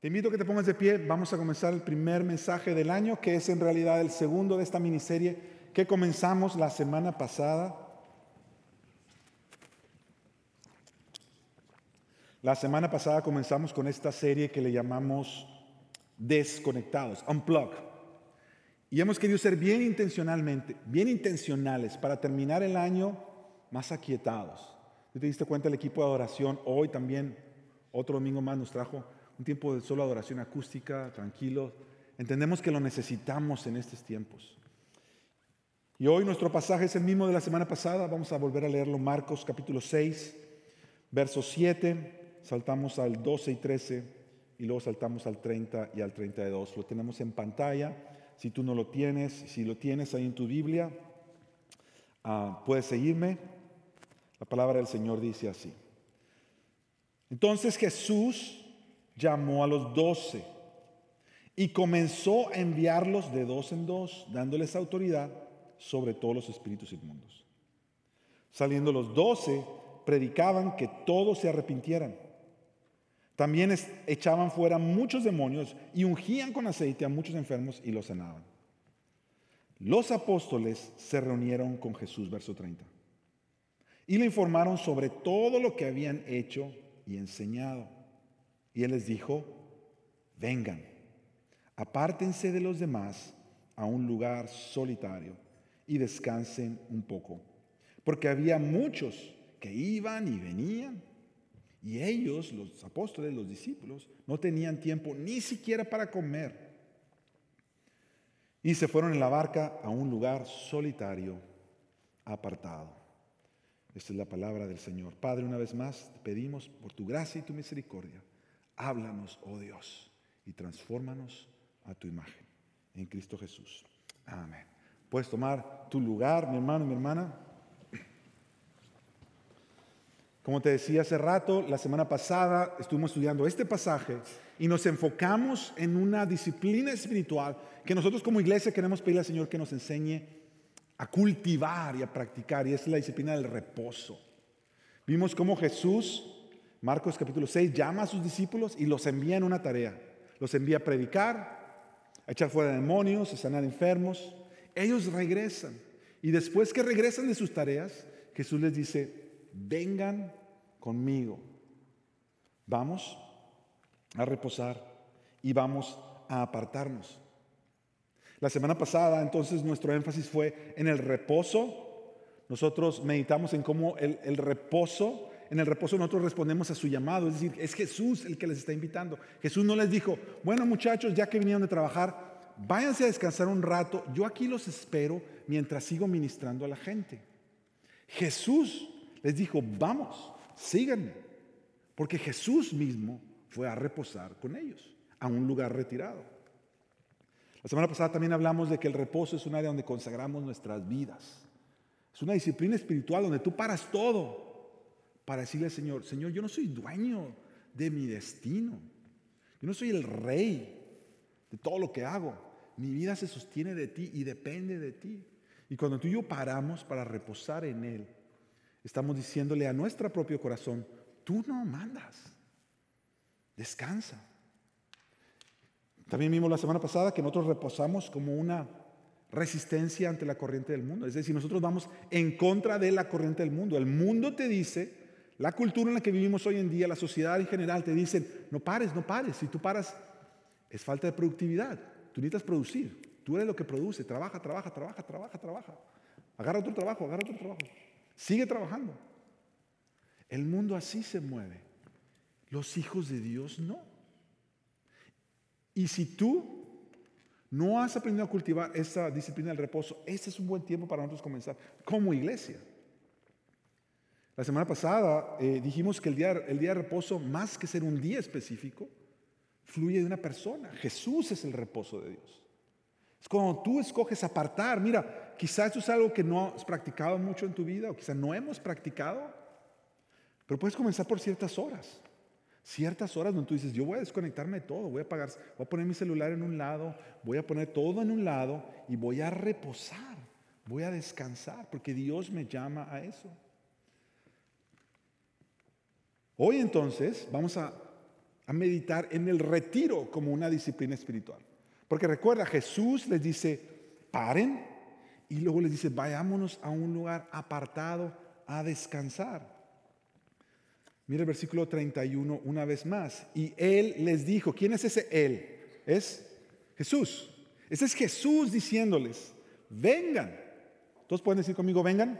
Te invito a que te pongas de pie. Vamos a comenzar el primer mensaje del año, que es en realidad el segundo de esta miniserie que comenzamos la semana pasada. La semana pasada comenzamos con esta serie que le llamamos Desconectados, Unplug. Y hemos querido ser bien intencionalmente, bien intencionales para terminar el año más aquietados. ¿Te diste cuenta el equipo de adoración? Hoy también, otro domingo más nos trajo un tiempo de solo adoración acústica, tranquilo. Entendemos que lo necesitamos en estos tiempos. Y hoy nuestro pasaje es el mismo de la semana pasada. Vamos a volver a leerlo, Marcos capítulo 6, verso 7. Saltamos al 12 y 13 y luego saltamos al 30 y al 32. Lo tenemos en pantalla. Si tú no lo tienes, si lo tienes ahí en tu Biblia, ah, puedes seguirme. La palabra del Señor dice así. Entonces Jesús llamó a los doce y comenzó a enviarlos de dos en dos, dándoles autoridad sobre todos los espíritus inmundos. Saliendo los doce, predicaban que todos se arrepintieran. También echaban fuera muchos demonios y ungían con aceite a muchos enfermos y los sanaban. Los apóstoles se reunieron con Jesús, verso 30, y le informaron sobre todo lo que habían hecho y enseñado. Y él les dijo, vengan, apártense de los demás a un lugar solitario y descansen un poco, porque había muchos que iban y venían. Y ellos, los apóstoles, los discípulos, no tenían tiempo ni siquiera para comer. Y se fueron en la barca a un lugar solitario, apartado. Esta es la palabra del Señor. Padre, una vez más te pedimos por tu gracia y tu misericordia Háblanos, oh Dios, y transfórmanos a tu imagen. En Cristo Jesús. Amén. Puedes tomar tu lugar, mi hermano, mi hermana. Como te decía hace rato, la semana pasada estuvimos estudiando este pasaje y nos enfocamos en una disciplina espiritual que nosotros como iglesia queremos pedirle al Señor que nos enseñe a cultivar y a practicar, y es la disciplina del reposo. Vimos cómo Jesús Marcos capítulo 6 llama a sus discípulos y los envía en una tarea. Los envía a predicar, a echar fuera demonios, a sanar enfermos. Ellos regresan. Y después que regresan de sus tareas, Jesús les dice, vengan conmigo. Vamos a reposar y vamos a apartarnos. La semana pasada entonces nuestro énfasis fue en el reposo. Nosotros meditamos en cómo el, el reposo en el reposo nosotros respondemos a su llamado, es decir, es Jesús el que les está invitando. Jesús no les dijo, bueno muchachos, ya que vinieron de trabajar, váyanse a descansar un rato, yo aquí los espero mientras sigo ministrando a la gente. Jesús les dijo, vamos, síganme, porque Jesús mismo fue a reposar con ellos, a un lugar retirado. La semana pasada también hablamos de que el reposo es un área donde consagramos nuestras vidas. Es una disciplina espiritual donde tú paras todo para decirle al Señor, Señor, yo no soy dueño de mi destino. Yo no soy el rey de todo lo que hago. Mi vida se sostiene de ti y depende de ti. Y cuando tú y yo paramos para reposar en Él, estamos diciéndole a nuestro propio corazón, tú no mandas, descansa. También vimos la semana pasada que nosotros reposamos como una resistencia ante la corriente del mundo. Es decir, nosotros vamos en contra de la corriente del mundo. El mundo te dice la cultura en la que vivimos hoy en día, la sociedad en general, te dicen, no pares, no pares. Si tú paras, es falta de productividad. Tú necesitas producir. Tú eres lo que produce. Trabaja, trabaja, trabaja, trabaja, trabaja. Agarra otro trabajo, agarra otro trabajo. Sigue trabajando. El mundo así se mueve. Los hijos de Dios no. Y si tú no has aprendido a cultivar esa disciplina del reposo, este es un buen tiempo para nosotros comenzar como iglesia. La semana pasada eh, dijimos que el día, el día de reposo, más que ser un día específico, fluye de una persona. Jesús es el reposo de Dios. Es cuando tú escoges apartar. Mira, quizás esto es algo que no has practicado mucho en tu vida o quizás no hemos practicado, pero puedes comenzar por ciertas horas. Ciertas horas donde tú dices, yo voy a desconectarme de todo, voy a apagar, voy a poner mi celular en un lado, voy a poner todo en un lado y voy a reposar, voy a descansar, porque Dios me llama a eso. Hoy entonces vamos a, meditar en el retiro como una disciplina espiritual. Porque recuerda, Jesús les dice, paren, y luego les dice, vayámonos a un lugar apartado a descansar. Mira el versículo 31 una vez más. Y él les dijo, ¿quién es ese él? Es Jesús. Ese es Jesús diciéndoles, vengan. Todos pueden decir conmigo, vengan.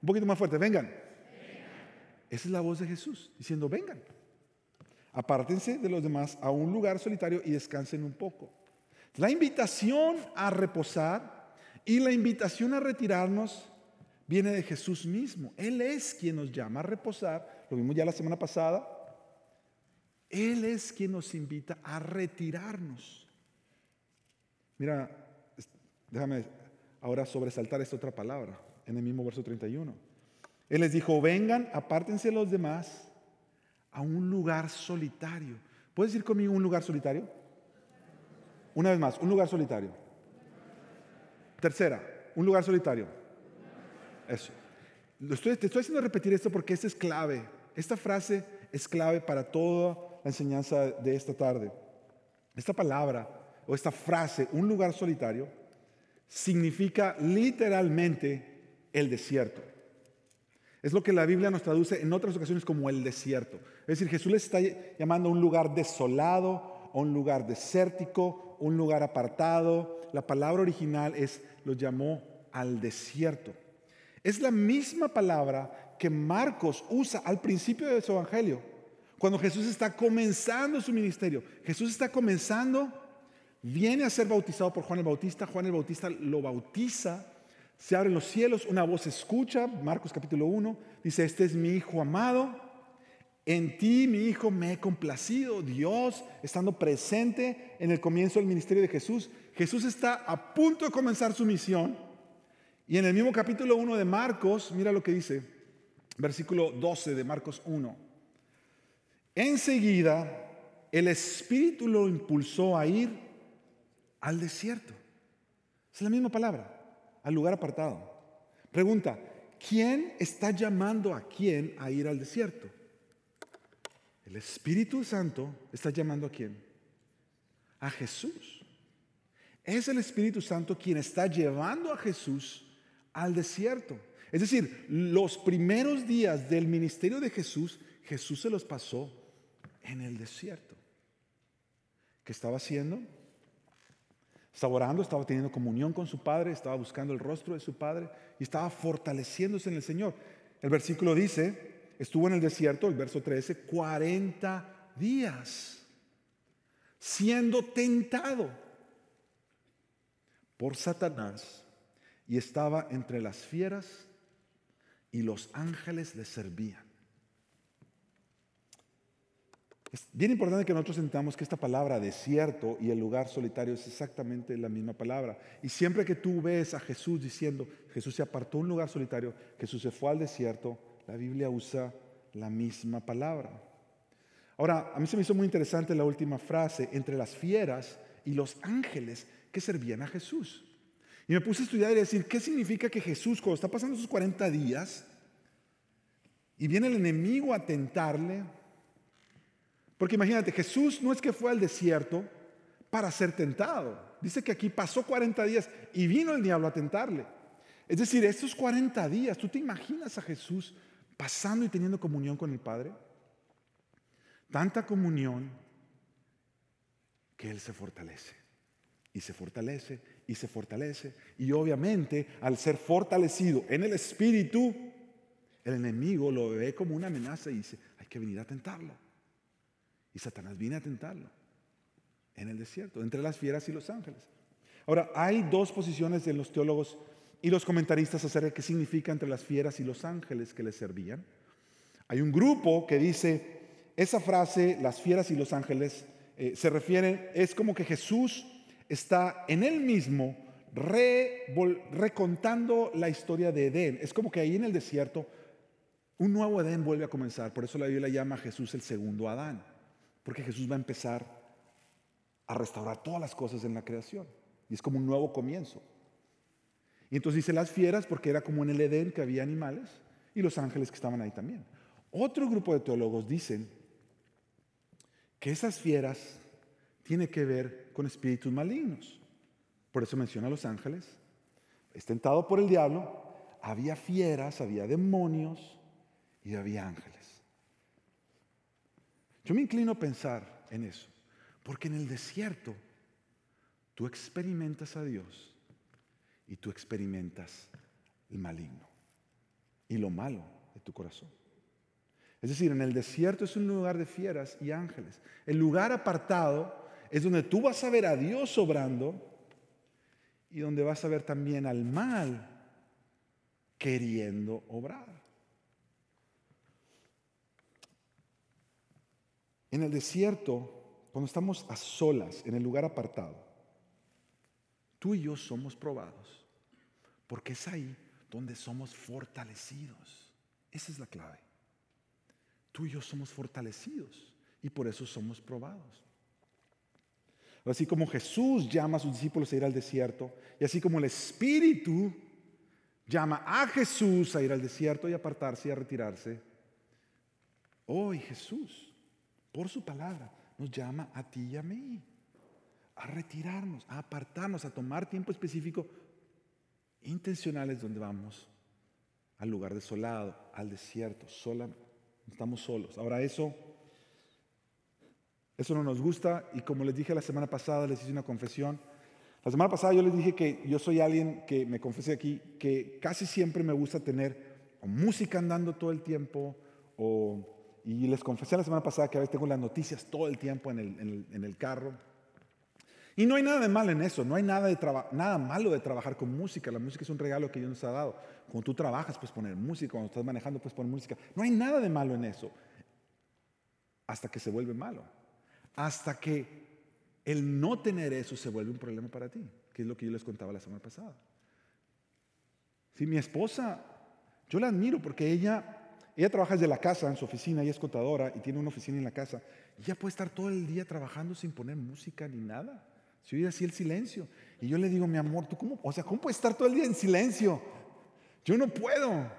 Un poquito más fuerte, vengan. Esa es la voz de Jesús diciendo, vengan. Apártense de los demás a un lugar solitario y descansen un poco. La invitación a reposar y la invitación a retirarnos viene de Jesús mismo. Él es quien nos llama a reposar. Lo vimos ya la semana pasada. Él es quien nos invita a retirarnos. Mira, déjame ahora sobresaltar esta otra palabra en el mismo verso 31. Él les dijo, vengan, apártense los demás a un lugar solitario. ¿Puedes decir conmigo un lugar solitario? Una vez más, un lugar solitario. Tercera, un lugar solitario. Eso. te estoy haciendo repetir esto porque esta es clave. Esta frase es clave para toda la enseñanza de esta tarde. Esta palabra o esta frase, un lugar solitario, significa literalmente el desierto. Es lo que la Biblia nos traduce en otras ocasiones como el desierto. Es decir, Jesús les está llamando a un lugar desolado, a un lugar desértico, un lugar apartado. La palabra original es, lo llamó al desierto. Es la misma palabra que Marcos usa al principio de su evangelio, cuando Jesús está comenzando su ministerio. Jesús está comenzando, viene a ser bautizado por Juan el Bautista, Juan el Bautista lo bautiza, se abren los cielos, una voz escucha, Marcos capítulo 1, dice, este es mi Hijo amado, en ti, mi Hijo, me he complacido. Dios estando presente en el comienzo del ministerio de Jesús. Jesús está a punto de comenzar su misión y en el mismo capítulo 1 de Marcos, mira lo que dice, versículo 12 de Marcos 1. Enseguida el Espíritu lo impulsó a ir al desierto. Es la misma palabra, al lugar apartado. Pregunta, ¿quién está llamando a quién a ir al desierto? El Espíritu Santo está llamando a quién? A Jesús. Es el Espíritu Santo quien está llevando a Jesús al desierto. Es decir, los primeros días del ministerio de Jesús, Jesús se los pasó en el desierto. ¿Qué estaba haciendo? Estaba orando, estaba teniendo comunión con su Padre, estaba buscando el rostro de su Padre y estaba fortaleciéndose en el Señor. El versículo dice, estuvo en el desierto, el verso 13, 40 días, siendo tentado por Satanás y estaba entre las fieras y los ángeles le servían. Es bien importante que nosotros entendamos que esta palabra desierto y el lugar solitario es exactamente la misma palabra. Y siempre que tú ves a Jesús diciendo, Jesús se apartó un lugar solitario, Jesús se fue al desierto, la Biblia usa la misma palabra. Ahora, a mí se me hizo muy interesante la última frase, entre las fieras y los ángeles que servían a Jesús. Y me puse a estudiar y decir, ¿qué significa que Jesús, cuando está pasando esos 40 días, y viene el enemigo a tentarle? Porque imagínate, Jesús no es que fue al desierto para ser tentado. Dice que aquí pasó 40 días y vino el diablo a tentarle. Es decir, estos 40 días, ¿tú te imaginas a Jesús pasando y teniendo comunión con el Padre? Tanta comunión que Él se fortalece y se fortalece y se fortalece. Y obviamente, al ser fortalecido en el espíritu, el enemigo lo ve como una amenaza y dice, hay que venir a tentarlo. Y Satanás viene a tentarlo en el desierto, entre las fieras y los ángeles. Ahora, hay dos posiciones de los teólogos y los comentaristas acerca de qué significa entre las fieras y los ángeles que le servían. Hay un grupo que dice, esa frase, las fieras y los ángeles, eh, se refiere, es como que Jesús está en él mismo recontando la historia de Edén. Es como que ahí en el desierto un nuevo Edén vuelve a comenzar. Por eso la Biblia llama a Jesús el segundo Adán. Porque Jesús va a empezar a restaurar todas las cosas en la creación. Y es como un nuevo comienzo. Y entonces dice las fieras porque era como en el Edén que había animales y los ángeles que estaban ahí también. Otro grupo de teólogos dicen que esas fieras tienen que ver con espíritus malignos. Por eso menciona a los ángeles. Es tentado por el diablo. Había fieras, había demonios y había ángeles. Yo me inclino a pensar en eso, porque en el desierto tú experimentas a Dios y tú experimentas el maligno y lo malo de tu corazón. Es decir, en el desierto es un lugar de fieras y ángeles. El lugar apartado es donde tú vas a ver a Dios obrando y donde vas a ver también al mal queriendo obrar. En el desierto, cuando estamos a solas, en el lugar apartado, tú y yo somos probados, porque es ahí donde somos fortalecidos. Esa es la clave tú y yo somos fortalecidos y por eso somos probados. Así como Jesús llama a sus discípulos a ir al desierto, y así como el Espíritu llama a Jesús a ir al desierto y apartarse y a retirarse, hoy Jesús, por su palabra, nos llama a ti y a mí a retirarnos, a apartarnos, a tomar tiempo específico intencionales donde vamos al lugar desolado, al desierto, solamente Estamos solos. Ahora eso, eso no nos gusta y como les dije la semana pasada, les hice una confesión. La semana pasada yo les dije que yo soy alguien que me confesé aquí, que casi siempre me gusta tener música andando todo el tiempo, y les confesé la semana pasada que a veces tengo las noticias todo el tiempo en el, en el, carro. Y no hay nada de malo en eso, no hay nada, de nada malo de trabajar con música. La música es un regalo que Dios nos ha dado. Cuando tú trabajas, puedes poner música, cuando estás manejando, puedes poner música. No hay nada de malo en eso. Hasta que se vuelve malo. Hasta que el no tener eso se vuelve un problema para ti, que es lo que yo les contaba la semana pasada. Si mi esposa, yo la admiro porque ella, ella trabaja desde la casa en su oficina, ella es contadora y tiene una oficina en la casa. Y ella puede estar todo el día trabajando sin poner música ni nada. Se oye así el silencio. Y yo le digo, mi amor, ¿tú cómo, o sea, cómo puedes estar todo el día en silencio? Yo no puedo.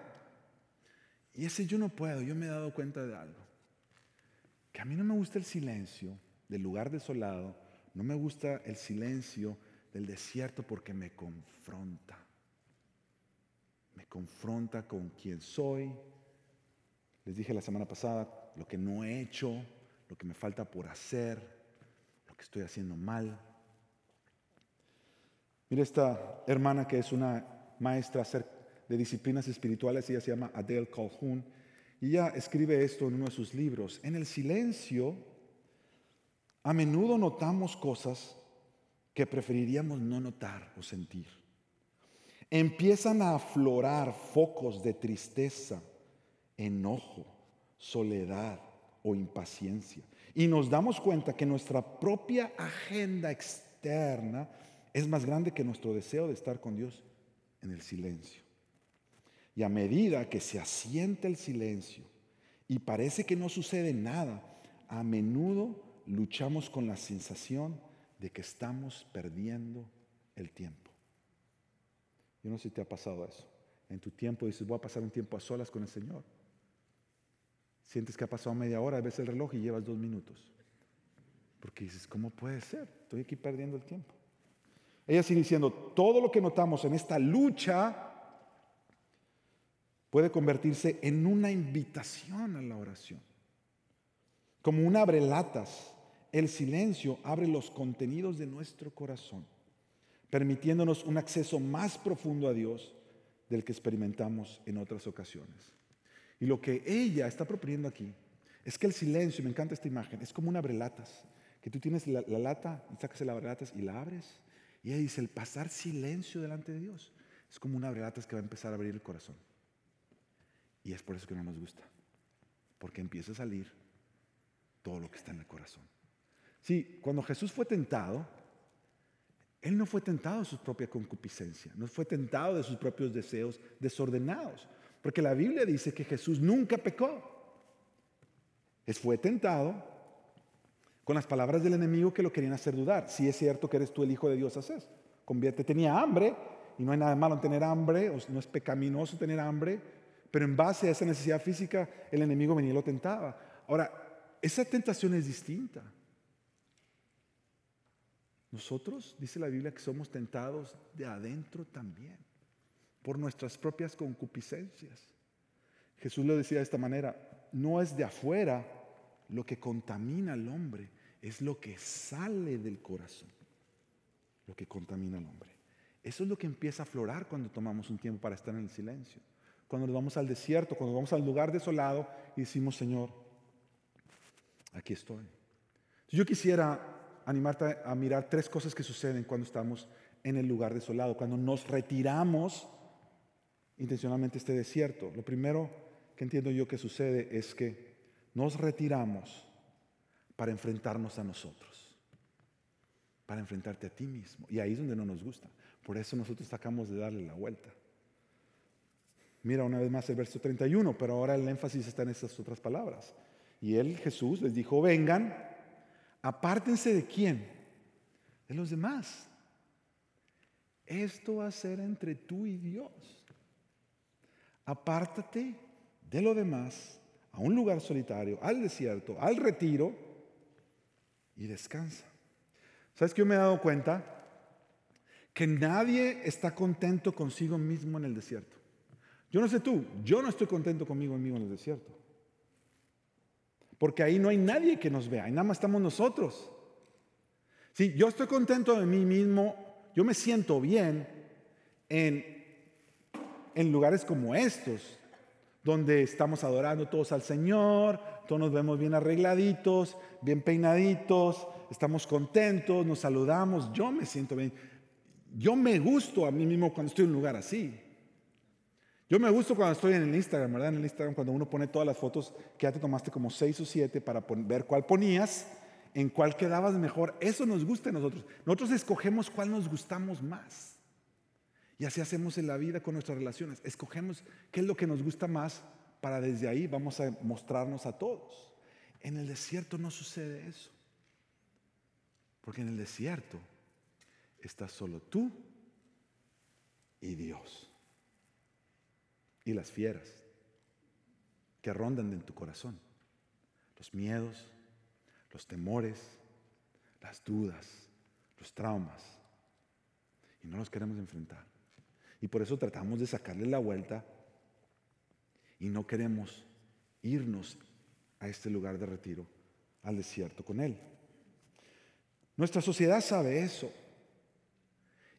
Y ese yo no puedo, yo me he dado cuenta de algo. Que a mí no me gusta el silencio del lugar desolado, no me gusta el silencio del desierto porque me confronta. Me confronta con quién soy. Les dije la semana pasada lo que no he hecho, lo que me falta por hacer, lo que estoy haciendo mal. Mira esta hermana que es una maestra de disciplinas espirituales, ella se llama Adele Calhoun, y ella escribe esto en uno de sus libros. En el silencio, a menudo notamos cosas que preferiríamos no notar o sentir. Empiezan a aflorar focos de tristeza, enojo, soledad o impaciencia. Y nos damos cuenta que nuestra propia agenda externa es más grande que nuestro deseo de estar con Dios en el silencio. Y a medida que se asienta el silencio y parece que no sucede nada, a menudo luchamos con la sensación de que estamos perdiendo el tiempo. Yo no sé si te ha pasado eso. En tu tiempo dices, voy a pasar un tiempo a solas con el Señor. Sientes que ha pasado media hora, ves el reloj y llevas dos minutos. Porque dices, ¿cómo puede ser? Estoy aquí perdiendo el tiempo. Ella sigue diciendo, todo lo que notamos en esta lucha puede convertirse en una invitación a la oración. Como un abrelatas, el silencio abre los contenidos de nuestro corazón, permitiéndonos un acceso más profundo a Dios del que experimentamos en otras ocasiones. Y lo que ella está proponiendo aquí es que el silencio, me encanta esta imagen, es como un abrelatas, que tú tienes la, lata, sacas el abrelatas y la abres. Y ella dice, el pasar silencio delante de Dios es como un abrelatas que va a empezar a abrir el corazón. Y es por eso que no nos gusta. Porque empieza a salir todo lo que está en el corazón. Sí, cuando Jesús fue tentado, Él no fue tentado de su propia concupiscencia, no fue tentado de sus propios deseos desordenados. Porque la Biblia dice que Jesús nunca pecó. Él fue tentado con las palabras del enemigo que lo querían hacer dudar. Si es cierto que eres tú el Hijo de Dios, haces. Convierte, tenía hambre, y no hay nada malo en tener hambre, no es pecaminoso tener hambre, pero en base a esa necesidad física, el enemigo venía y lo tentaba. Ahora, esa tentación es distinta. nosotros, dice la Biblia, que somos tentados de adentro también, por nuestras propias concupiscencias. Jesús lo decía de esta manera, no es de afuera lo que contamina al hombre, es lo que sale del corazón, lo que contamina al hombre. Eso es lo que empieza a aflorar cuando tomamos un tiempo para estar en el silencio. Cuando nos vamos al desierto, cuando vamos al lugar desolado y decimos, Señor, aquí estoy. Yo quisiera animarte a mirar tres cosas que suceden cuando estamos en el lugar desolado, cuando nos retiramos intencionalmente este desierto. Lo primero que entiendo yo que sucede es que nos retiramos para enfrentarnos a nosotros, para enfrentarte a ti mismo. Y ahí es donde no nos gusta. Por eso nosotros sacamos de darle la vuelta. Mira una vez más el verso 31, pero ahora el énfasis está en estas otras palabras. Y él, Jesús, les dijo, vengan, apártense de quién? De los demás. Esto va a ser entre tú y Dios. Apártate de lo demás a un lugar solitario, al desierto, al retiro y descansa. ¿Sabes que yo me he dado cuenta? Que nadie está contento consigo mismo en el desierto. Yo no sé tú, yo no estoy contento conmigo mismo en el desierto. Porque ahí no hay nadie que nos vea, ahí nada más estamos nosotros. Si yo estoy contento de mí mismo, yo me siento bien en, en lugares como estos, donde estamos adorando todos al Señor, todos nos vemos bien arregladitos, bien peinaditos, estamos contentos, nos saludamos, yo me siento bien. Yo me gusto a mí mismo cuando estoy en un lugar así. Yo me gusto cuando estoy en el Instagram, ¿verdad? En el Instagram, cuando uno pone todas las fotos que ya te tomaste como seis o siete para ver cuál ponías, en cuál quedabas mejor. Eso nos gusta a nosotros. Nosotros escogemos cuál nos gustamos más. Y así hacemos en la vida con nuestras relaciones. Escogemos qué es lo que nos gusta más para desde ahí vamos a mostrarnos a todos. En el desierto no sucede eso. Porque en el desierto estás solo tú y Dios. Y las fieras que rondan en tu corazón. Los miedos, los temores, las dudas, los traumas. Y no los queremos enfrentar. Y por eso tratamos de sacarle la vuelta y no queremos irnos a este lugar de retiro, al desierto con Él. Nuestra sociedad sabe eso.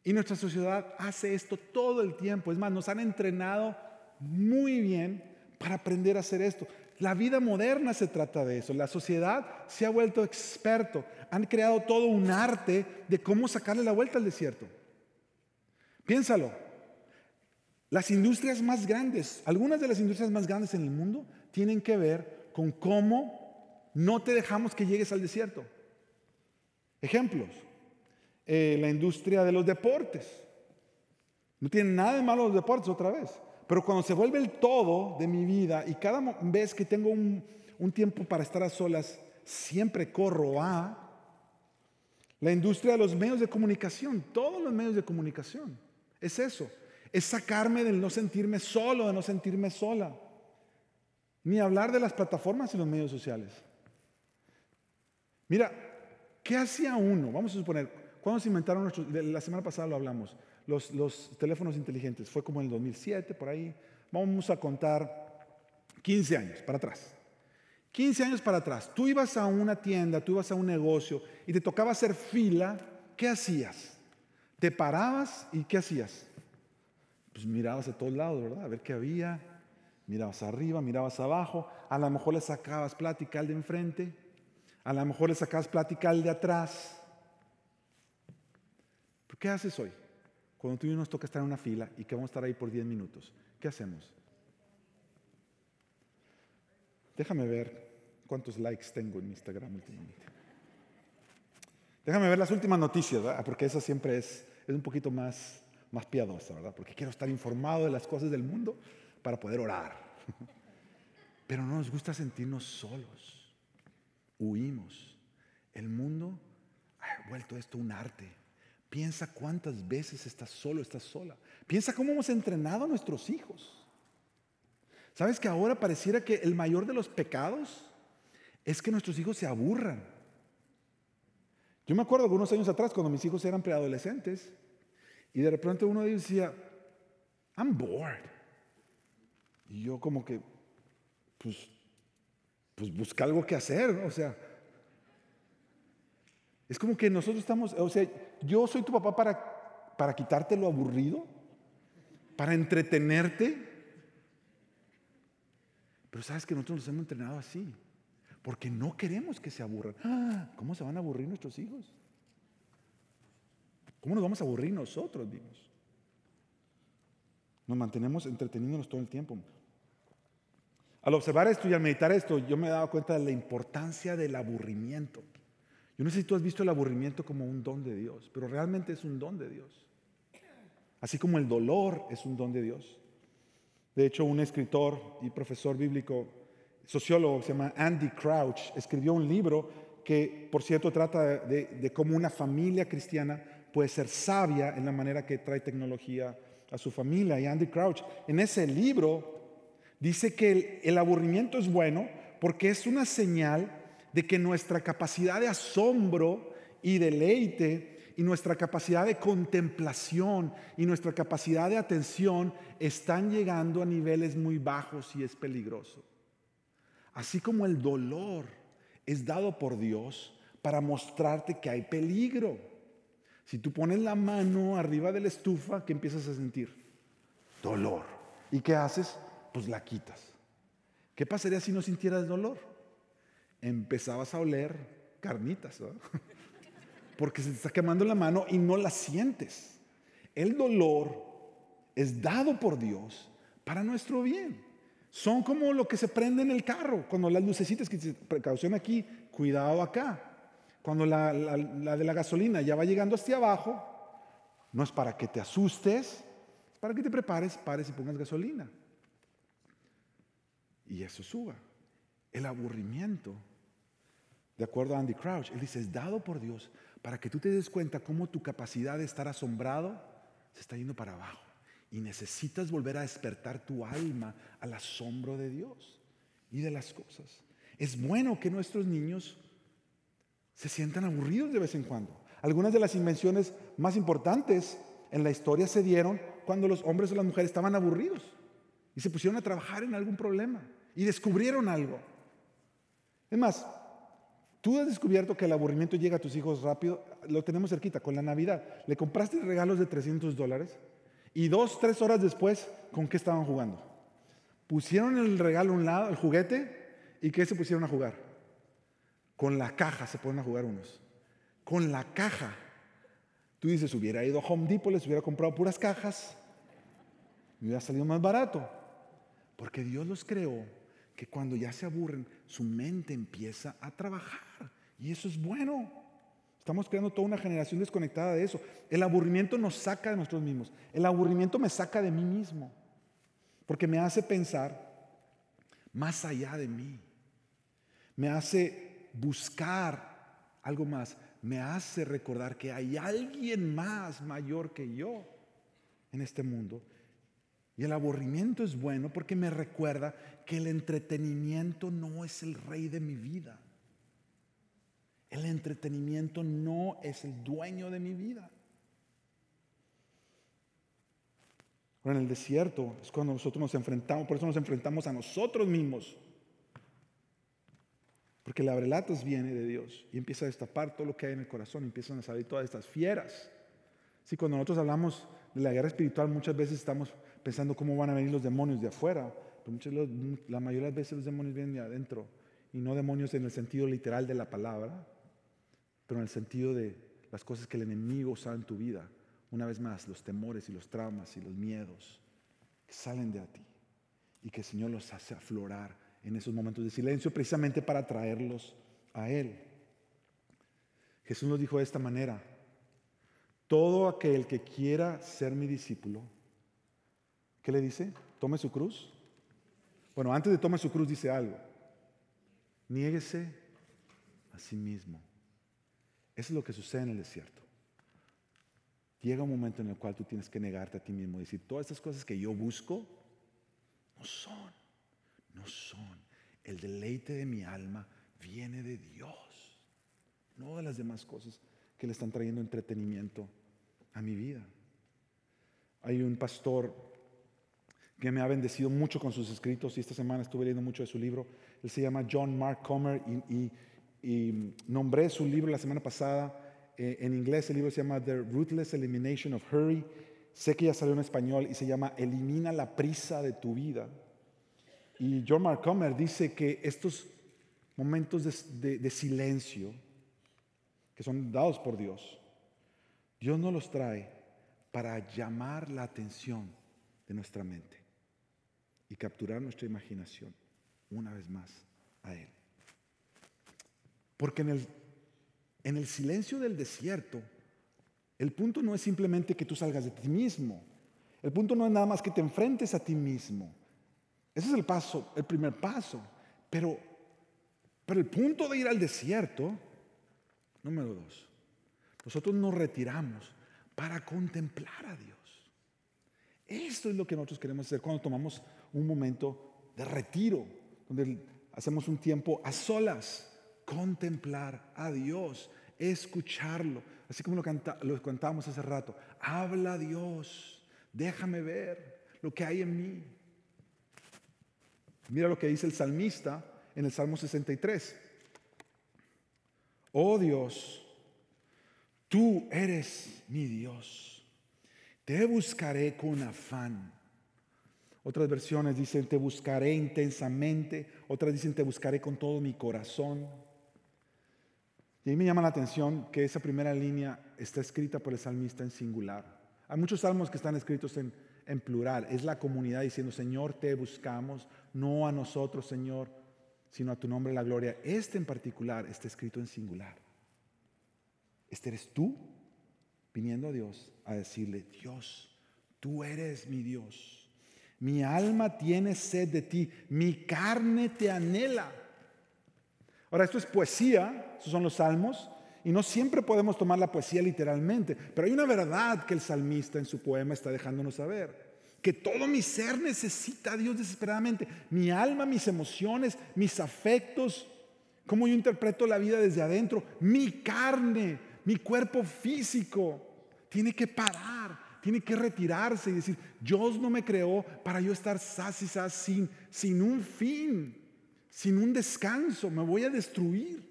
Y nuestra sociedad hace esto todo el tiempo. Es más, nos han entrenado muy bien para aprender a hacer esto. La vida moderna se trata de eso. La sociedad se ha vuelto experto. Han creado todo un arte de cómo sacarle la vuelta al desierto. Piénsalo. Las industrias más grandes, algunas de las industrias más grandes en el mundo, tienen que ver con cómo no te dejamos que llegues al desierto. Ejemplos, eh, la industria de los deportes. No tiene nada de malo los deportes otra vez, pero cuando se vuelve el todo de mi vida y cada vez que tengo un, un tiempo para estar a solas, siempre corro a la industria de los medios de comunicación, todos los medios de comunicación. Es eso es sacarme del no sentirme solo, de no sentirme sola. Ni hablar de las plataformas y los medios sociales. Mira, ¿qué hacía uno? Vamos a suponer, ¿cuándo se inventaron nuestros, la semana pasada lo hablamos, los, teléfonos inteligentes? Fue como en el 2007, por ahí. Vamos a contar 15 años para atrás. 15 años para atrás, tú ibas a una tienda, tú ibas a un negocio y te tocaba hacer fila, ¿qué hacías? Te parabas y ¿qué hacías? Pues mirabas a todos lados, ¿verdad? A ver qué había. Mirabas arriba, mirabas abajo. A lo mejor le sacabas plática al de enfrente. A lo mejor le sacabas plática al de atrás. ¿Pero qué haces hoy? Cuando tú y yo nos toca estar en una fila y que vamos a estar ahí por 10 minutos. ¿Qué hacemos? Déjame ver cuántos likes tengo en Instagram últimamente. Déjame ver las últimas noticias, ¿verdad? porque esa siempre es, es un poquito más más piadosa, ¿verdad? Porque quiero estar informado de las cosas del mundo para poder orar. Pero no nos gusta sentirnos solos. Huimos. El mundo ha vuelto esto un arte. Piensa cuántas veces estás solo, estás sola. Piensa cómo hemos entrenado a nuestros hijos. ¿Sabes que ahora pareciera que el mayor de los pecados es que nuestros hijos se aburran? Yo me acuerdo algunos años atrás cuando mis hijos eran preadolescentes y de repente uno de ellos decía, I'm bored. Y yo como que, pues, pues busca algo que hacer, o sea, es como que nosotros estamos, o sea, yo soy tu papá para, para quitarte lo aburrido, para entretenerte. Pero sabes que nosotros nos hemos entrenado así, porque no queremos que se aburran. ¡Ah! ¿Cómo se van a aburrir nuestros hijos? ¿Cómo nos vamos a aburrir nosotros mismos? Nos mantenemos entreteniéndonos todo el tiempo. Al observar esto y al meditar esto, yo me he dado cuenta de la importancia del aburrimiento. Yo no sé si tú has visto el aburrimiento como un don de Dios, pero realmente es un don de Dios. Así como el dolor es un don de Dios. De hecho, un escritor y profesor bíblico, sociólogo, se llama Andy Crouch, escribió un libro que, por cierto, trata de cómo una familia cristiana puede ser sabia en la manera que trae tecnología a su familia. Y Andy Crouch, en ese libro, dice que el, el aburrimiento es bueno porque es una señal de que nuestra capacidad de asombro y deleite y nuestra capacidad de contemplación y nuestra capacidad de atención están llegando a niveles muy bajos y es peligroso. Así como el dolor es dado por Dios para mostrarte que hay peligro. Si tú pones la mano arriba de la estufa, ¿qué empiezas a sentir? Dolor. ¿Y qué haces? Pues la quitas. ¿Qué pasaría si no sintieras dolor? empezabas a oler carnitas, porque se te está quemando la mano y no la sientes. El dolor es dado por Dios para nuestro bien. Son como lo que se prende en el carro, cuando las lucecitas que dice precaución aquí, cuidado acá. Cuando la, de la gasolina ya va llegando hacia abajo, no es para que te asustes, es para que te prepares, pares y pongas gasolina. Y eso suba. El aburrimiento de acuerdo a Andy Crouch, él dice, es dado por Dios para que tú te des cuenta cómo tu capacidad de estar asombrado se está yendo para abajo. Y necesitas volver a despertar tu alma al asombro de Dios y de las cosas. Es bueno que nuestros niños se sientan aburridos de vez en cuando. Algunas de las invenciones más importantes en la historia se dieron cuando los hombres o las mujeres estaban aburridos y se pusieron a trabajar en algún problema y descubrieron algo. Es más, Tú has descubierto que el aburrimiento llega a tus hijos rápido, lo tenemos cerquita, con la Navidad. Le compraste regalos de 300 dólares y dos, tres horas después, ¿con qué estaban jugando? Pusieron el regalo a un lado, el juguete, y ¿qué se pusieron a jugar? Con la caja se ponen a jugar unos. Con la caja. Tú dices, hubiera ido a Home Depot, les hubiera comprado puras cajas, me hubiera salido más barato. Porque Dios los creó que cuando ya se aburren, su mente empieza a trabajar. Y eso es bueno. Estamos creando toda una generación desconectada de eso. El aburrimiento nos saca de nosotros mismos. El aburrimiento me saca de mí mismo. Porque me hace pensar más allá de mí. Me hace buscar algo más. Me hace recordar que hay alguien más mayor que yo en este mundo y el aburrimiento es bueno porque me recuerda que el entretenimiento no es el rey de mi vida. El entretenimiento no es el dueño de mi vida. en el desierto es cuando nosotros nos enfrentamos, por eso nos enfrentamos a nosotros mismos. Porque el abrelatas viene de Dios y empieza a destapar todo lo que hay en el corazón, empiezan a salir todas estas fieras. Si cuando nosotros hablamos de la guerra espiritual, muchas veces estamos pensando cómo van a venir los demonios de afuera. Pero muchas, la mayoría de las veces los demonios vienen de adentro. Y no demonios en el sentido literal de la palabra, pero en el sentido de las cosas que el enemigo usa en tu vida. Una vez más, los temores y los traumas y los miedos que salen de a ti y que el Señor los hace aflorar en esos momentos de silencio precisamente para traerlos a Él. Jesús nos dijo de esta manera, todo aquel que quiera ser mi discípulo, ¿Qué le dice? Tome su cruz. Bueno, antes de tome su cruz dice algo. Niéguese a sí mismo. Eso es lo que sucede en el desierto. Llega un momento en el cual tú tienes que negarte a ti mismo y decir, todas estas cosas que yo busco no son, no son. El deleite de mi alma viene de Dios, no de las demás cosas que le están trayendo entretenimiento a mi vida. Hay un pastor que me ha bendecido mucho con sus escritos y esta semana estuve leyendo mucho de su libro. Él se llama John Mark Comer y, nombré su libro la semana pasada. Eh, en inglés el libro se llama The Ruthless Elimination of Hurry. Sé que ya salió en español y se llama Elimina la prisa de tu vida. Y John Mark Comer dice que estos momentos de silencio que son dados por Dios, Dios no los trae para llamar la atención de nuestra mente y capturar nuestra imaginación una vez más a Él. Porque en el, en el silencio del desierto, el punto no es simplemente que tú salgas de ti mismo. El punto no es nada más que te enfrentes a ti mismo. Ese es el paso, el primer paso. Pero, pero el punto de ir al desierto, número dos, nosotros nos retiramos para contemplar a Dios. Esto es lo que nosotros queremos hacer cuando tomamos un momento de retiro, donde hacemos un tiempo a solas, contemplar a Dios, escucharlo, así como lo, canta, hace rato. Habla Dios, déjame ver lo que hay en mí. Mira lo que dice el salmista en el Salmo 63. Oh Dios, Tú eres mi Dios. Te buscaré con afán. Otras versiones dicen, te buscaré intensamente. Otras dicen, te buscaré con todo mi corazón. Y a mí me llama la atención que esa primera línea está escrita por el salmista en singular. Hay muchos salmos que están escritos en, en plural. Es la comunidad diciendo, Señor, te buscamos, no a nosotros, Señor, sino a tu nombre la gloria. Este en particular está escrito en singular. Este eres tú viniendo a Dios a decirle, Dios, tú eres mi Dios. Mi alma tiene sed de ti, mi carne te anhela. Ahora, esto es poesía, esos son los salmos, y no siempre podemos tomar la poesía literalmente, pero hay una verdad que el salmista en su poema está dejándonos saber, que todo mi ser necesita a Dios desesperadamente, mi alma, mis emociones, mis afectos, cómo yo interpreto la vida desde adentro, mi carne mi cuerpo físico tiene que parar, tiene que retirarse y decir, Dios no me creó para yo estar sas y sin, sin un fin, sin un descanso, me voy a destruir.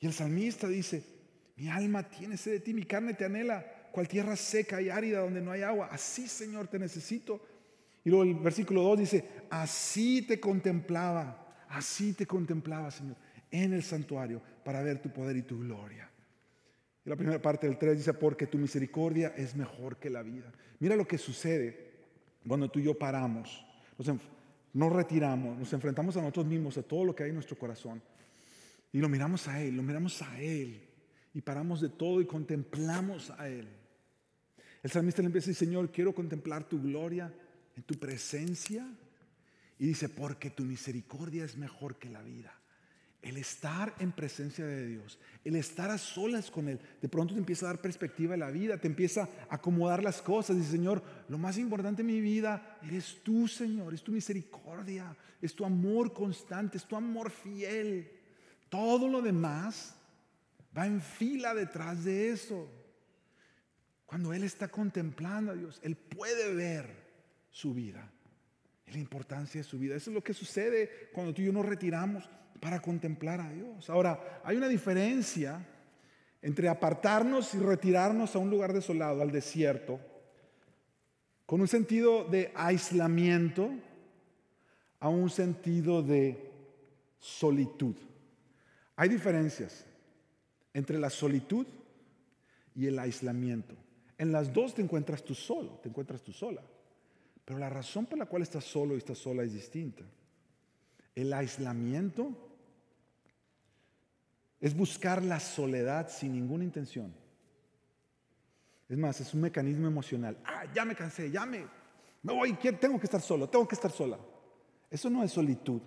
Y el salmista dice, mi alma tiene sed de ti, mi carne te anhela, cual tierra seca y árida donde no hay agua. Así, Señor, te necesito. Y luego el versículo 2 dice, así te contemplaba Así te contemplaba, Señor, en el santuario para ver tu poder y tu gloria. Y la primera parte del 3 dice, porque tu misericordia es mejor que la vida. Mira lo que sucede cuando tú y yo paramos, nos, retiramos, nos enfrentamos a nosotros mismos, a todo lo que hay en nuestro corazón. Y lo miramos a Él, lo miramos a Él. Y paramos de todo y contemplamos a Él. El salmista le empieza a decir, Señor, quiero contemplar tu gloria en tu presencia y dice, porque tu misericordia es mejor que la vida. El estar en presencia de Dios, el estar a solas con Él, de pronto te empieza a dar perspectiva de la vida, te empieza a acomodar las cosas. Dice, Señor, lo más importante en mi vida eres tú, Señor, es tu misericordia, es tu amor constante, es tu amor fiel. Todo lo demás va en fila detrás de eso. Cuando Él está contemplando a Dios, Él puede ver su vida la importancia de su vida. Eso es lo que sucede cuando tú y yo nos retiramos para contemplar a Dios. Ahora, hay una diferencia entre apartarnos y retirarnos a un lugar desolado, al desierto, con un sentido de aislamiento, a un sentido de solitud. Hay diferencias entre la solitud y el aislamiento. En las dos te encuentras tú solo, te encuentras tú sola. Pero la razón por la cual estás solo y estás sola es distinta. El aislamiento es buscar la soledad sin ninguna intención. Es más, es un mecanismo emocional. Ah, ya me cansé, ya me, me voy, tengo que estar solo, tengo que estar sola. Eso no es solitud,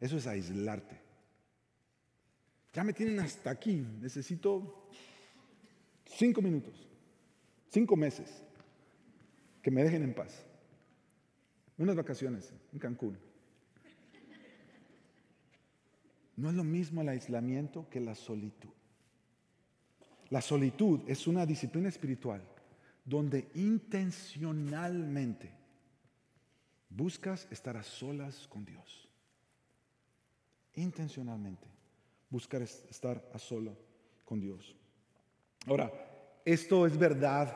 eso es aislarte. Ya me tienen hasta aquí, necesito cinco minutos, cinco meses, que me dejen en paz unas vacaciones en Cancún. no es lo mismo el aislamiento que la solitud. La solitud es una disciplina espiritual donde intencionalmente buscas estar a solas con Dios. Intencionalmente buscar estar a solas con Dios. Ahora, esto es verdad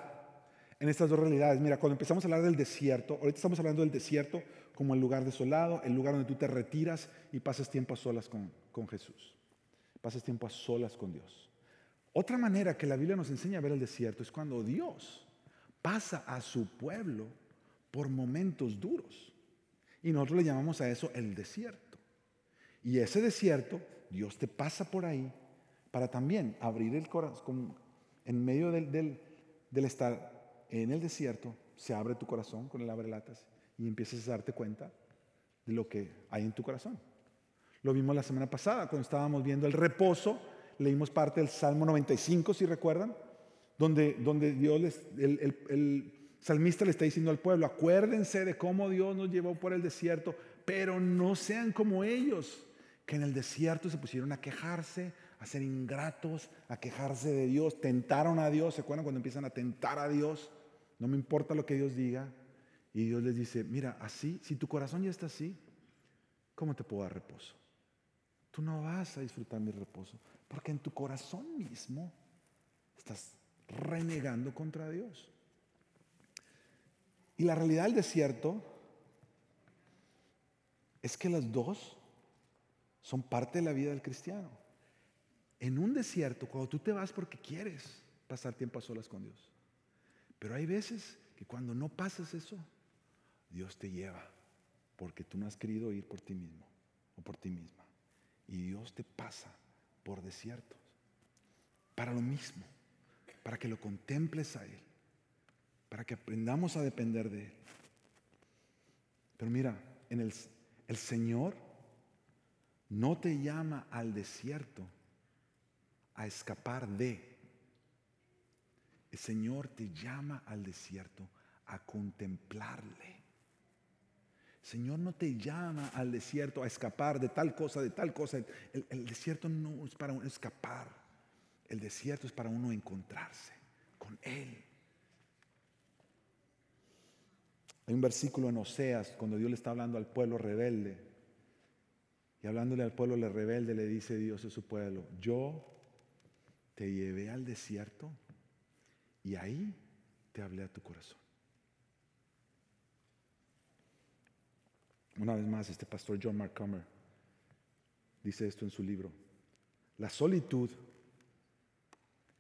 en estas dos realidades. Mira, cuando empezamos a hablar del desierto, ahorita estamos hablando del desierto como el lugar desolado, el lugar donde tú te retiras y pasas tiempo a solas con, con Jesús. Pasas tiempo a solas con Dios. Otra manera que la Biblia nos enseña a ver el desierto es cuando Dios pasa a su pueblo por momentos duros. Y nosotros le llamamos a eso el desierto. Y ese desierto, Dios te pasa por ahí para también abrir el corazón. En medio del, del, estar en el desierto, se abre tu corazón con el abre latas y empiezas a darte cuenta de lo que hay en tu corazón. Lo vimos la semana pasada cuando estábamos viendo el reposo leímos parte del Salmo 95, si recuerdan, donde, donde Dios el, salmista le está diciendo al pueblo, acuérdense de cómo Dios nos llevó por el desierto, pero no sean como ellos, que en el desierto se pusieron a quejarse, a ser ingratos, a quejarse de Dios, tentaron a Dios, ¿se acuerdan cuando empiezan a tentar a Dios? No me importa lo que Dios diga. Y Dios les dice, mira, así, si tu corazón ya está así, ¿cómo te puedo dar reposo? Tú no vas a disfrutar mi reposo. Porque en tu corazón mismo estás renegando contra Dios. Y la realidad del desierto es que las dos son parte de la vida del cristiano. En un desierto, cuando tú te vas porque quieres pasar tiempo a solas con Dios. Pero hay veces que cuando no pasas eso, Dios te lleva porque tú no has querido ir por ti mismo o por ti misma. Y Dios te pasa por desiertos. Para lo mismo, para que lo contemples a Él, para que aprendamos a depender de Él. Pero mira, en el, el Señor no te llama al desierto a escapar de. El Señor te llama al desierto a contemplarle. Señor no te llama al desierto a escapar de tal cosa, de tal cosa. El, desierto no es para uno escapar. El desierto es para uno encontrarse con Él. Hay un versículo en Oseas cuando Dios le está hablando al pueblo rebelde. Y hablándole al pueblo rebelde le dice Dios a su pueblo, yo te llevé al desierto y ahí te hablé a tu corazón. Una vez más, este pastor John Mark Comer dice esto en su libro. La solitud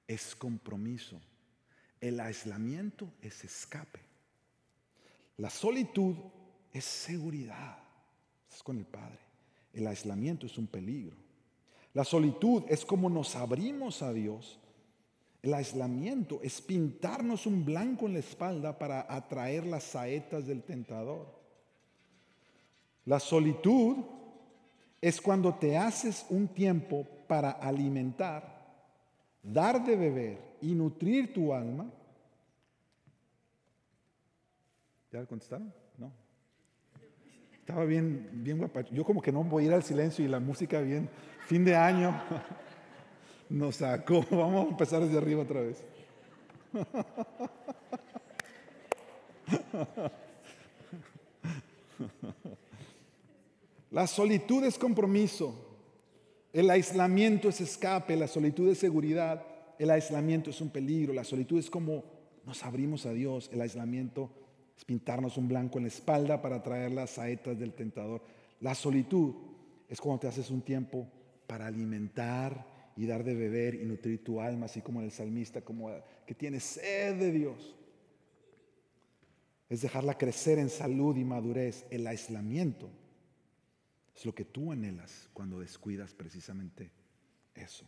es compromiso. El aislamiento es escape. La solitud es seguridad. Es con el Padre. El aislamiento es un peligro. La solitud es como nos abrimos a Dios. El aislamiento es pintarnos un blanco en la espalda para atraer las saetas del tentador. La solitud es cuando te haces un tiempo para alimentar, dar de beber y nutrir tu alma. ¿Ya contestaron? Estaba bien, bien guapa. Yo como que no voy a ir al silencio y la música bien, fin de año, nos sacó. Vamos a empezar desde arriba otra vez. La solitud es compromiso, el aislamiento es escape, la solitud es seguridad, el aislamiento es un peligro, la solitud es como nos abrimos a Dios, el aislamiento es pintarnos un blanco en la espalda para traer las saetas del tentador. La solitud es cuando te haces un tiempo para alimentar y dar de beber y nutrir tu alma, así como el salmista, como que tiene sed de Dios. Es dejarla crecer en salud y madurez. El aislamiento es lo que tú anhelas cuando descuidas precisamente eso.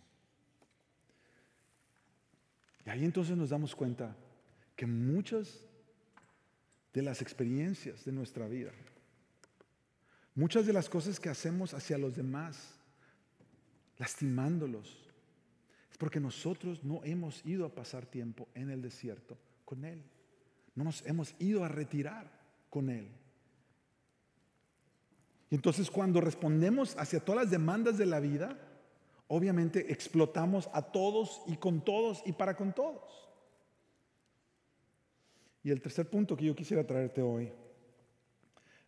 Y ahí entonces nos damos cuenta que muchas de las experiencias de nuestra vida, muchas de las cosas que hacemos hacia los demás, lastimándolos, es porque nosotros no hemos ido a pasar tiempo en el desierto con Él. No nos hemos ido a retirar con Él. Y entonces cuando respondemos hacia todas las demandas de la vida, obviamente explotamos a todos y con todos y para con todos. Y el tercer punto que yo quisiera traerte hoy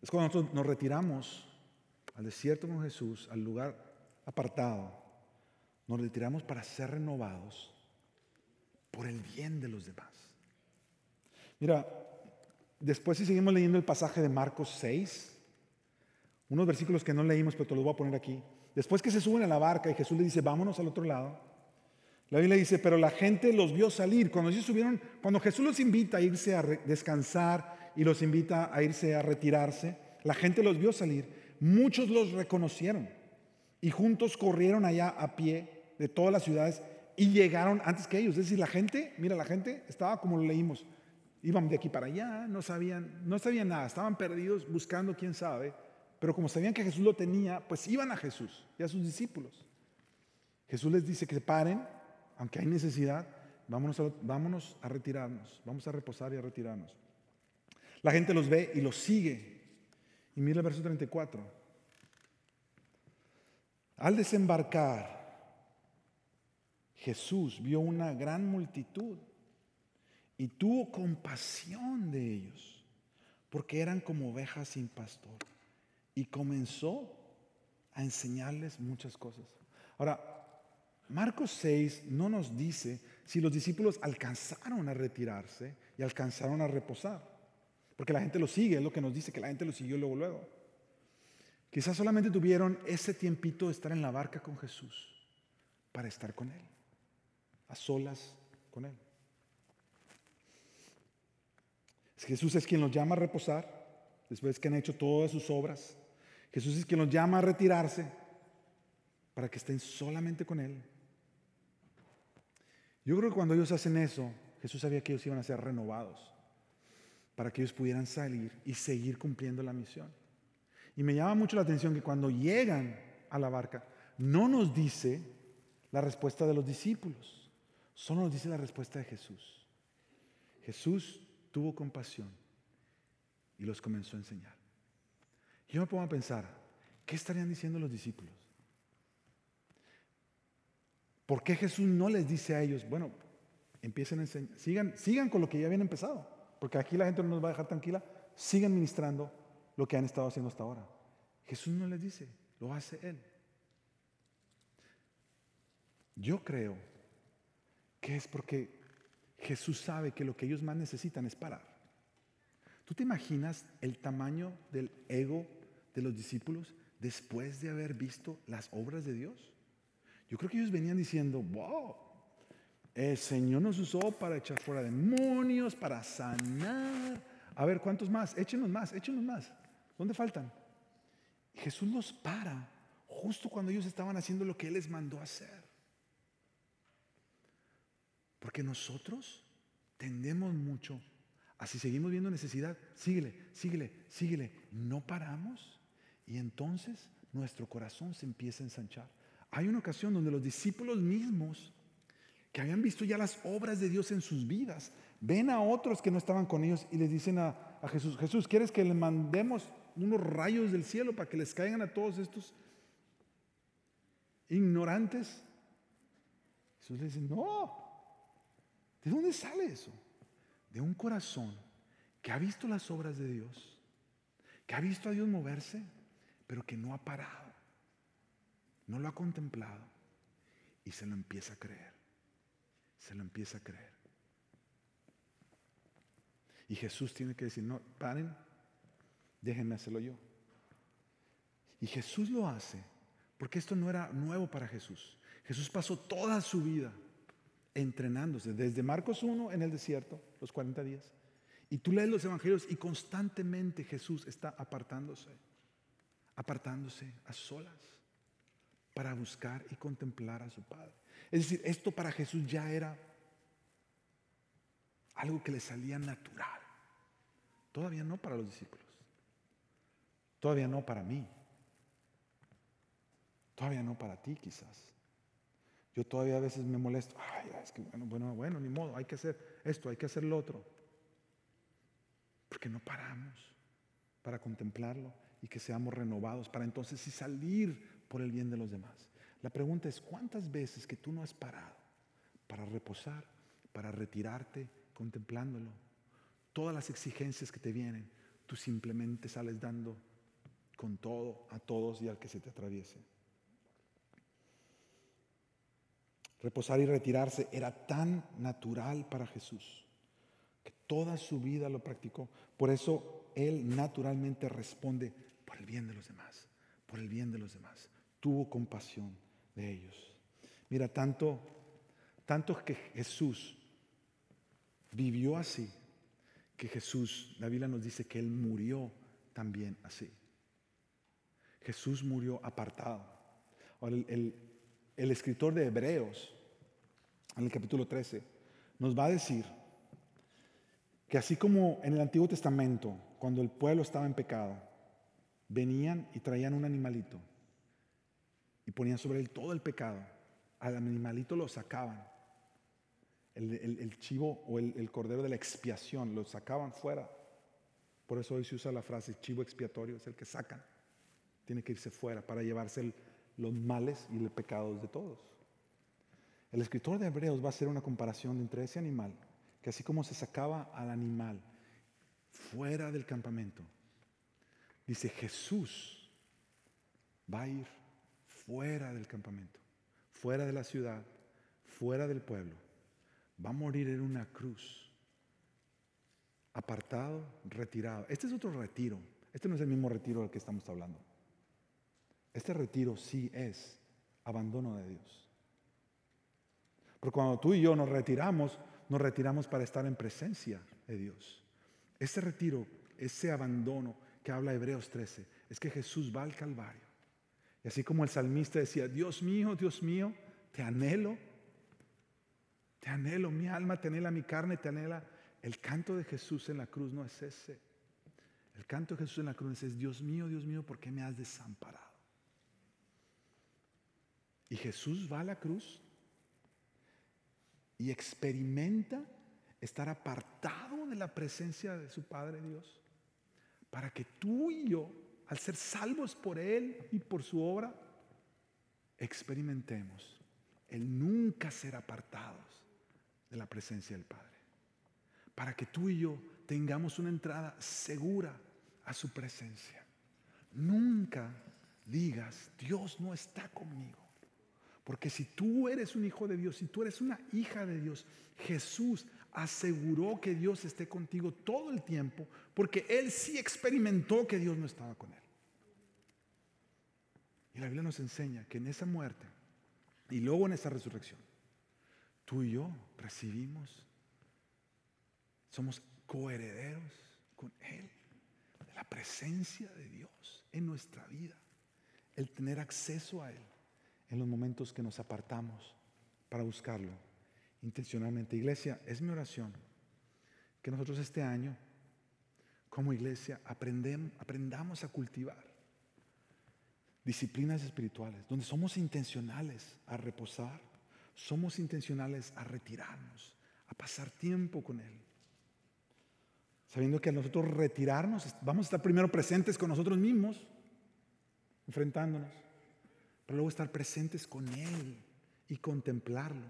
es cuando nosotros nos retiramos al desierto con Jesús, al lugar apartado, nos retiramos para ser renovados por el bien de los demás. Mira, después si seguimos leyendo el pasaje de Marcos 6, unos versículos que no leímos, pero te los voy a poner aquí. Después que se suben a la barca y Jesús le dice, vámonos al otro lado, la Biblia dice, pero la gente los vio salir. Cuando ellos subieron, cuando Jesús los invita a irse a descansar y los invita a irse a retirarse, la gente los vio salir. Muchos los reconocieron y juntos corrieron allá a pie de todas las ciudades y llegaron antes que ellos. Es decir, la gente, mira, la gente estaba como lo leímos, iban de aquí para allá, no sabían, no sabían nada, estaban perdidos buscando quién sabe, pero como sabían que Jesús lo tenía, pues iban a Jesús y a sus discípulos. Jesús les dice que se paren, aunque hay necesidad, vámonos a, vámonos a retirarnos, vamos a reposar y a retirarnos. La gente los ve y los sigue. Y mira el verso 34. Al desembarcar, Jesús vio una gran multitud y tuvo compasión de ellos, porque eran como ovejas sin pastor. Y comenzó a enseñarles muchas cosas. Ahora, Marcos 6 no nos dice si los discípulos alcanzaron a retirarse y alcanzaron a reposar. Porque la gente lo sigue, es lo que nos dice que la gente lo siguió luego, luego. Quizás solamente tuvieron ese tiempito de estar en la barca con Jesús para estar con Él, a solas con Él. Jesús es quien los llama a reposar después que han hecho todas sus obras. Jesús es quien los llama a retirarse para que estén solamente con Él. Yo creo que cuando ellos hacen eso, Jesús sabía que ellos iban a ser renovados para que ellos pudieran salir y seguir cumpliendo la misión. Y me llama mucho la atención que cuando llegan a la barca, no nos dice la respuesta de los discípulos, solo nos dice la respuesta de Jesús. Jesús tuvo compasión y los comenzó a enseñar. Yo me pongo a pensar, ¿qué estarían diciendo los discípulos? ¿Por qué Jesús no les dice a ellos, bueno, empiecen a enseñar, sigan, sigan con lo que ya habían empezado? Porque aquí la gente no nos va a dejar tranquila, sigan ministrando lo que han estado haciendo hasta ahora. Jesús no les dice, lo hace Él. Yo creo que es porque Jesús sabe que lo que ellos más necesitan es parar. ¿Tú te imaginas el tamaño del ego de los discípulos después de haber visto las obras de Dios? Yo creo que ellos venían diciendo, wow, el Señor nos usó para echar fuera demonios, para sanar. A ver, ¿cuántos más? Échenos más, échenos más. ¿Dónde faltan? Jesús los para justo cuando ellos estaban haciendo lo que Él les mandó hacer. Porque nosotros tendemos mucho así seguimos viendo necesidad, síguele, síguele, síguele. No paramos y entonces nuestro corazón se empieza a ensanchar. Hay una ocasión donde los discípulos mismos, que habían visto ya las obras de Dios en sus vidas, ven a otros que no estaban con ellos y les dicen a, Jesús, Jesús, ¿quieres que le mandemos unos rayos del cielo para que les caigan a todos estos ignorantes? Jesús les dice, no, ¿de dónde sale eso? De un corazón que ha visto las obras de Dios, que ha visto a Dios moverse, pero que no ha parado no lo ha contemplado y se lo empieza a creer. Se lo empieza a creer. Y Jesús tiene que decir, no, paren, déjenme hacerlo yo. Y Jesús lo hace, porque esto no era nuevo para Jesús. Jesús pasó toda su vida entrenándose, desde Marcos 1 en el desierto, los 40 días. Y tú lees los evangelios y constantemente Jesús está apartándose, apartándose a solas para buscar y contemplar a su Padre. Es decir, esto para Jesús ya era algo que le salía natural. Todavía no para los discípulos. Todavía no para mí. Todavía no para ti quizás. Yo todavía a veces me molesto. Ay, es que bueno, bueno, bueno, ni modo, hay que hacer esto, hay que hacer lo otro. Porque no paramos para contemplarlo y que seamos renovados para entonces sí salir por el bien de los demás. La pregunta es, ¿cuántas veces que tú no has parado para reposar, para retirarte contemplándolo? Todas las exigencias que te vienen, tú simplemente sales dando con todo a todos y al que se te atraviese. Reposar y retirarse era tan natural para Jesús que toda su vida lo practicó. Por eso Él naturalmente responde por el bien de los demás, por el bien de los demás. Tuvo compasión de ellos. Mira, tanto, tanto que Jesús vivió así, que Jesús, la Biblia nos dice que Él murió también así. Jesús murió apartado. Ahora, el, el escritor de Hebreos, en el capítulo 13, nos va a decir que así como en el Antiguo Testamento, cuando el pueblo estaba en pecado, venían y traían un animalito y ponían sobre él todo el pecado, al animalito lo sacaban. El, chivo o el, el, cordero de la expiación lo sacaban fuera. Por eso hoy se usa la frase chivo expiatorio, es el que sacan. Tiene que irse fuera para llevarse el, los males y los pecados de todos. El escritor de Hebreos va a hacer una comparación entre ese animal, que así como se sacaba al animal fuera del campamento, dice Jesús va a ir fuera del campamento, fuera de la ciudad, fuera del pueblo. Va a morir en una cruz, apartado, retirado. Este es otro retiro. Este no es el mismo retiro del que estamos hablando. Este retiro sí es abandono de Dios. Porque cuando tú y yo nos retiramos, nos retiramos para estar en presencia de Dios. Ese retiro, ese abandono que habla Hebreos 13, es que Jesús va al Calvario. Y así como el salmista decía, Dios mío, Dios mío, te anhelo, te anhelo, mi alma te anhela, mi carne te anhela. El canto de Jesús en la cruz no es ese. El canto de Jesús en la cruz es, Dios mío, Dios mío, ¿por qué me has desamparado? Y Jesús va a la cruz y experimenta estar apartado de la presencia de su Padre Dios, para que tú y yo, al ser salvos por Él y por su obra, experimentemos el nunca ser apartados de la presencia del Padre. Para que tú y yo tengamos una entrada segura a su presencia. Nunca digas, Dios no está conmigo. Porque si tú eres un hijo de Dios, si tú eres una hija de Dios, Jesús aseguró que Dios esté contigo todo el tiempo, porque Él sí experimentó que Dios no estaba con Él. La Biblia nos enseña que en esa muerte y luego en esa resurrección, tú y yo recibimos, somos coherederos con Él, de la presencia de Dios en nuestra vida, el tener acceso a Él en los momentos que nos apartamos para buscarlo intencionalmente. Iglesia, es mi oración que nosotros este año, como iglesia, aprendamos a cultivar disciplinas espirituales, donde somos intencionales a reposar, somos intencionales a retirarnos, a pasar tiempo con Él. Sabiendo que a nosotros retirarnos, vamos a estar primero presentes con nosotros mismos, enfrentándonos para luego estar presentes con Él y contemplarlo,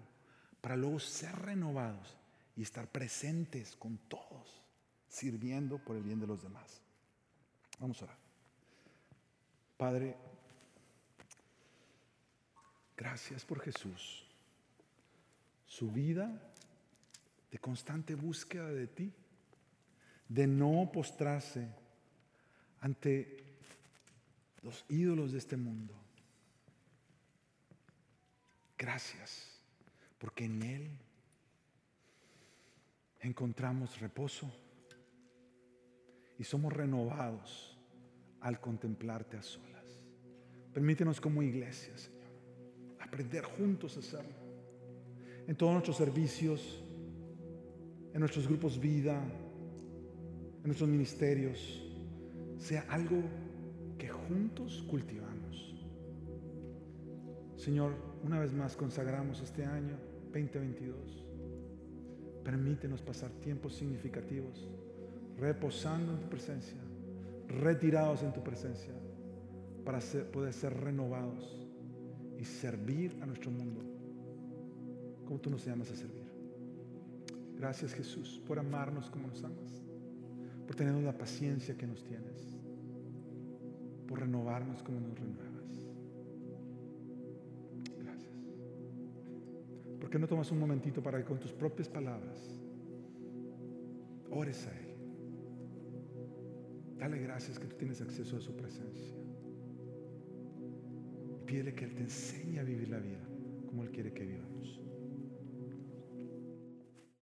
para luego ser renovados y estar presentes con todos, sirviendo por el bien de los demás. Vamos a orar. Padre, gracias por Jesús, su vida de constante búsqueda de ti, de no postrarse ante los ídolos de este mundo. Gracias, porque en Él encontramos reposo y somos renovados al contemplarte a solas. Permítenos como iglesia, Señor, aprender juntos a hacerlo. En todos nuestros servicios, en nuestros grupos vida, en nuestros ministerios, sea algo que juntos cultivamos. Señor, una vez más consagramos este año 2022. Permítenos pasar tiempos significativos, reposando en tu presencia, retirados en tu presencia para poder ser renovados y servir a nuestro mundo como tú nos llamas a servir. Gracias Jesús por amarnos como nos amas, por tenernos la paciencia que nos tienes, por renovarnos como nos renuevas. Gracias. ¿Por qué no tomas un momentito para que con tus propias palabras ores a Él? Dale gracias que tú tienes acceso a su presencia. Pídele que Él te enseñe a vivir la vida como Él quiere que vivamos.